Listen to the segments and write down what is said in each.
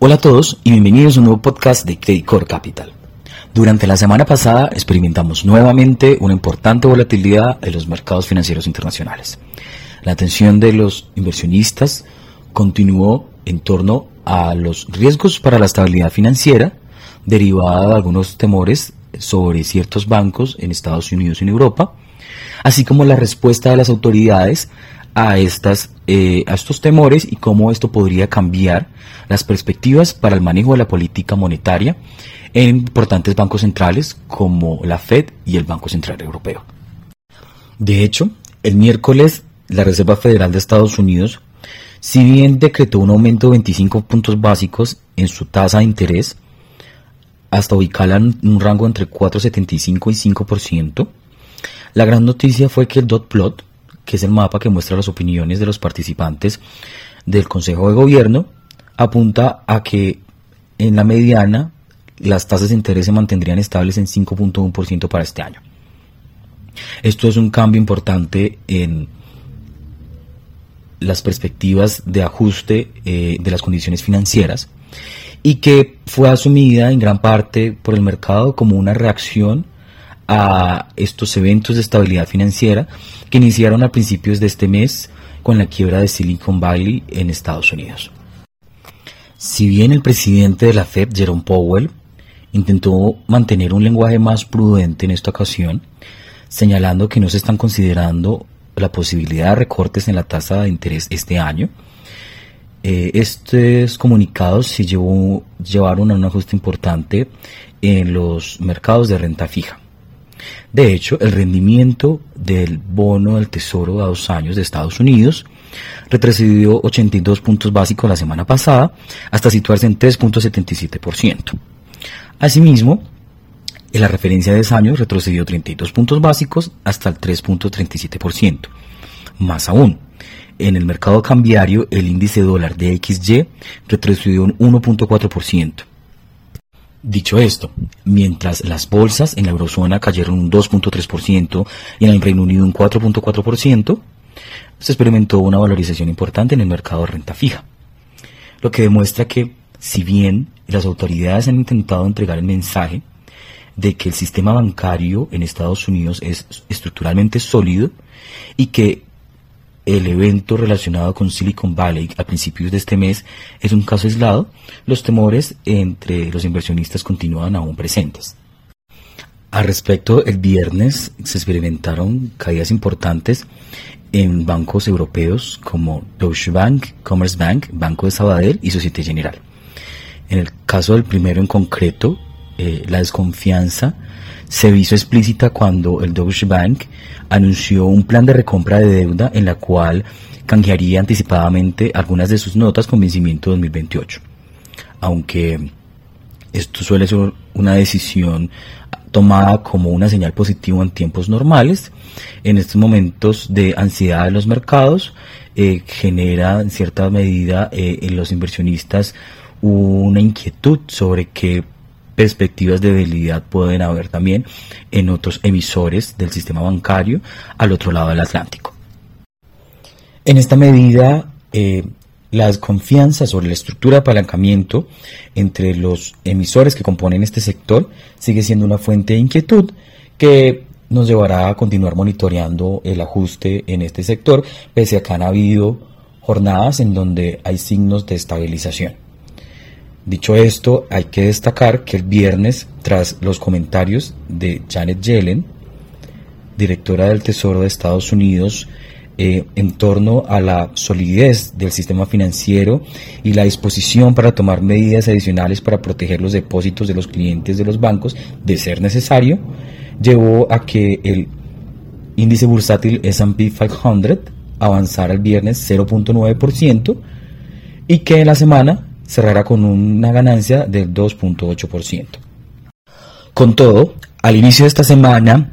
Hola a todos y bienvenidos a un nuevo podcast de Credit Core Capital. Durante la semana pasada experimentamos nuevamente una importante volatilidad en los mercados financieros internacionales. La atención de los inversionistas continuó en torno a los riesgos para la estabilidad financiera derivada de algunos temores sobre ciertos bancos en Estados Unidos y en Europa, así como la respuesta de las autoridades a, estas, eh, a estos temores y cómo esto podría cambiar las perspectivas para el manejo de la política monetaria en importantes bancos centrales como la Fed y el Banco Central Europeo. De hecho, el miércoles la Reserva Federal de Estados Unidos, si bien decretó un aumento de 25 puntos básicos en su tasa de interés, hasta ubicarla en un rango entre 4,75 y 5%, la gran noticia fue que el dot plot, que es el mapa que muestra las opiniones de los participantes del Consejo de Gobierno, apunta a que en la mediana las tasas de interés se mantendrían estables en 5.1% para este año. Esto es un cambio importante en las perspectivas de ajuste eh, de las condiciones financieras y que fue asumida en gran parte por el mercado como una reacción a estos eventos de estabilidad financiera que iniciaron a principios de este mes con la quiebra de Silicon Valley en Estados Unidos. Si bien el presidente de la Fed, Jerome Powell, intentó mantener un lenguaje más prudente en esta ocasión, señalando que no se están considerando la posibilidad de recortes en la tasa de interés este año, eh, estos comunicados se llevó, llevaron a un ajuste importante en los mercados de renta fija. De hecho, el rendimiento del bono del Tesoro a dos años de Estados Unidos retrocedió 82 puntos básicos la semana pasada hasta situarse en 3.77%. Asimismo, en la referencia de 10 años retrocedió 32 puntos básicos hasta el 3.37%. Más aún, en el mercado cambiario el índice dólar de XY retrocedió un 1.4%. Dicho esto, mientras las bolsas en la eurozona cayeron un 2.3% y en el Reino Unido un 4.4%, se experimentó una valorización importante en el mercado de renta fija, lo que demuestra que si bien las autoridades han intentado entregar el mensaje de que el sistema bancario en Estados Unidos es estructuralmente sólido y que el evento relacionado con Silicon Valley a principios de este mes es un caso aislado, los temores entre los inversionistas continúan aún presentes. Al respecto, el viernes se experimentaron caídas importantes en bancos europeos como Deutsche Bank, Commerce Bank, Banco de Sabadell y Societe General. En el caso del primero en concreto, eh, la desconfianza se hizo explícita cuando el Deutsche Bank anunció un plan de recompra de deuda en la cual canjearía anticipadamente algunas de sus notas con vencimiento 2028. Aunque esto suele ser una decisión tomada como una señal positiva en tiempos normales, en estos momentos de ansiedad de los mercados eh, genera en cierta medida eh, en los inversionistas una inquietud sobre qué perspectivas de debilidad pueden haber también en otros emisores del sistema bancario al otro lado del Atlántico. En esta medida, eh, la desconfianza sobre la estructura de apalancamiento entre los emisores que componen este sector sigue siendo una fuente de inquietud que nos llevará a continuar monitoreando el ajuste en este sector, pese a que han habido jornadas en donde hay signos de estabilización. Dicho esto, hay que destacar que el viernes, tras los comentarios de Janet Yellen, directora del Tesoro de Estados Unidos, eh, en torno a la solidez del sistema financiero y la disposición para tomar medidas adicionales para proteger los depósitos de los clientes de los bancos, de ser necesario, llevó a que el índice bursátil SP 500 avanzara el viernes 0.9% y que en la semana cerrará con una ganancia del 2.8%. Con todo, al inicio de esta semana,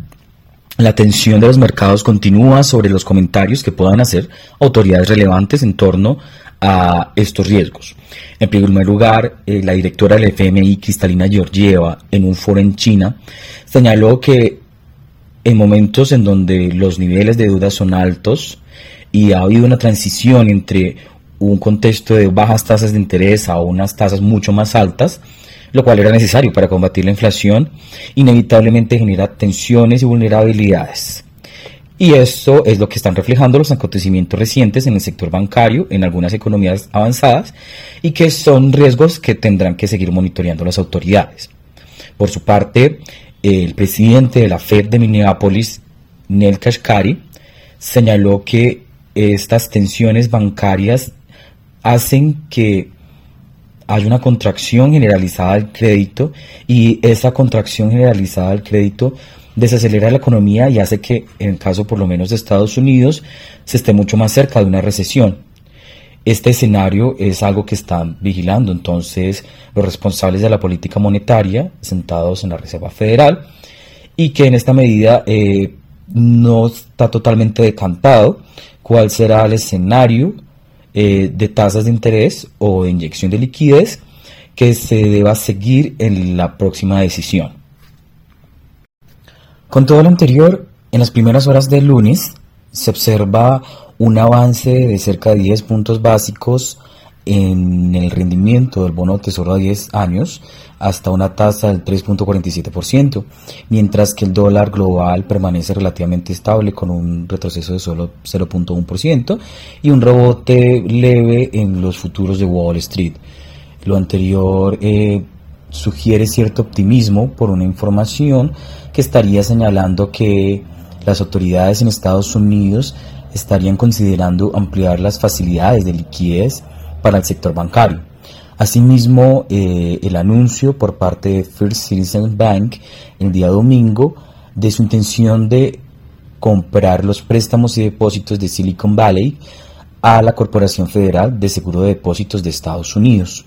la atención de los mercados continúa sobre los comentarios que puedan hacer autoridades relevantes en torno a estos riesgos. En primer lugar, eh, la directora del FMI, Cristalina Georgieva, en un foro en China, señaló que en momentos en donde los niveles de deuda son altos y ha habido una transición entre un contexto de bajas tasas de interés a unas tasas mucho más altas, lo cual era necesario para combatir la inflación, inevitablemente genera tensiones y vulnerabilidades. Y esto es lo que están reflejando los acontecimientos recientes en el sector bancario, en algunas economías avanzadas, y que son riesgos que tendrán que seguir monitoreando las autoridades. Por su parte, el presidente de la Fed de Minneapolis, Nel Kashkari, señaló que estas tensiones bancarias hacen que haya una contracción generalizada del crédito y esa contracción generalizada del crédito desacelera la economía y hace que, en el caso por lo menos de Estados Unidos, se esté mucho más cerca de una recesión. Este escenario es algo que están vigilando entonces los responsables de la política monetaria sentados en la Reserva Federal y que en esta medida eh, no está totalmente decantado cuál será el escenario eh, de tasas de interés o de inyección de liquidez que se deba seguir en la próxima decisión. Con todo lo anterior, en las primeras horas del lunes se observa un avance de cerca de 10 puntos básicos en el rendimiento del bono tesoro a 10 años hasta una tasa del 3.47%, mientras que el dólar global permanece relativamente estable con un retroceso de solo 0.1% y un rebote leve en los futuros de Wall Street. Lo anterior eh, sugiere cierto optimismo por una información que estaría señalando que las autoridades en Estados Unidos estarían considerando ampliar las facilidades de liquidez para el sector bancario. Asimismo, eh, el anuncio por parte de First Citizens Bank el día domingo de su intención de comprar los préstamos y depósitos de Silicon Valley a la Corporación Federal de Seguro de Depósitos de Estados Unidos.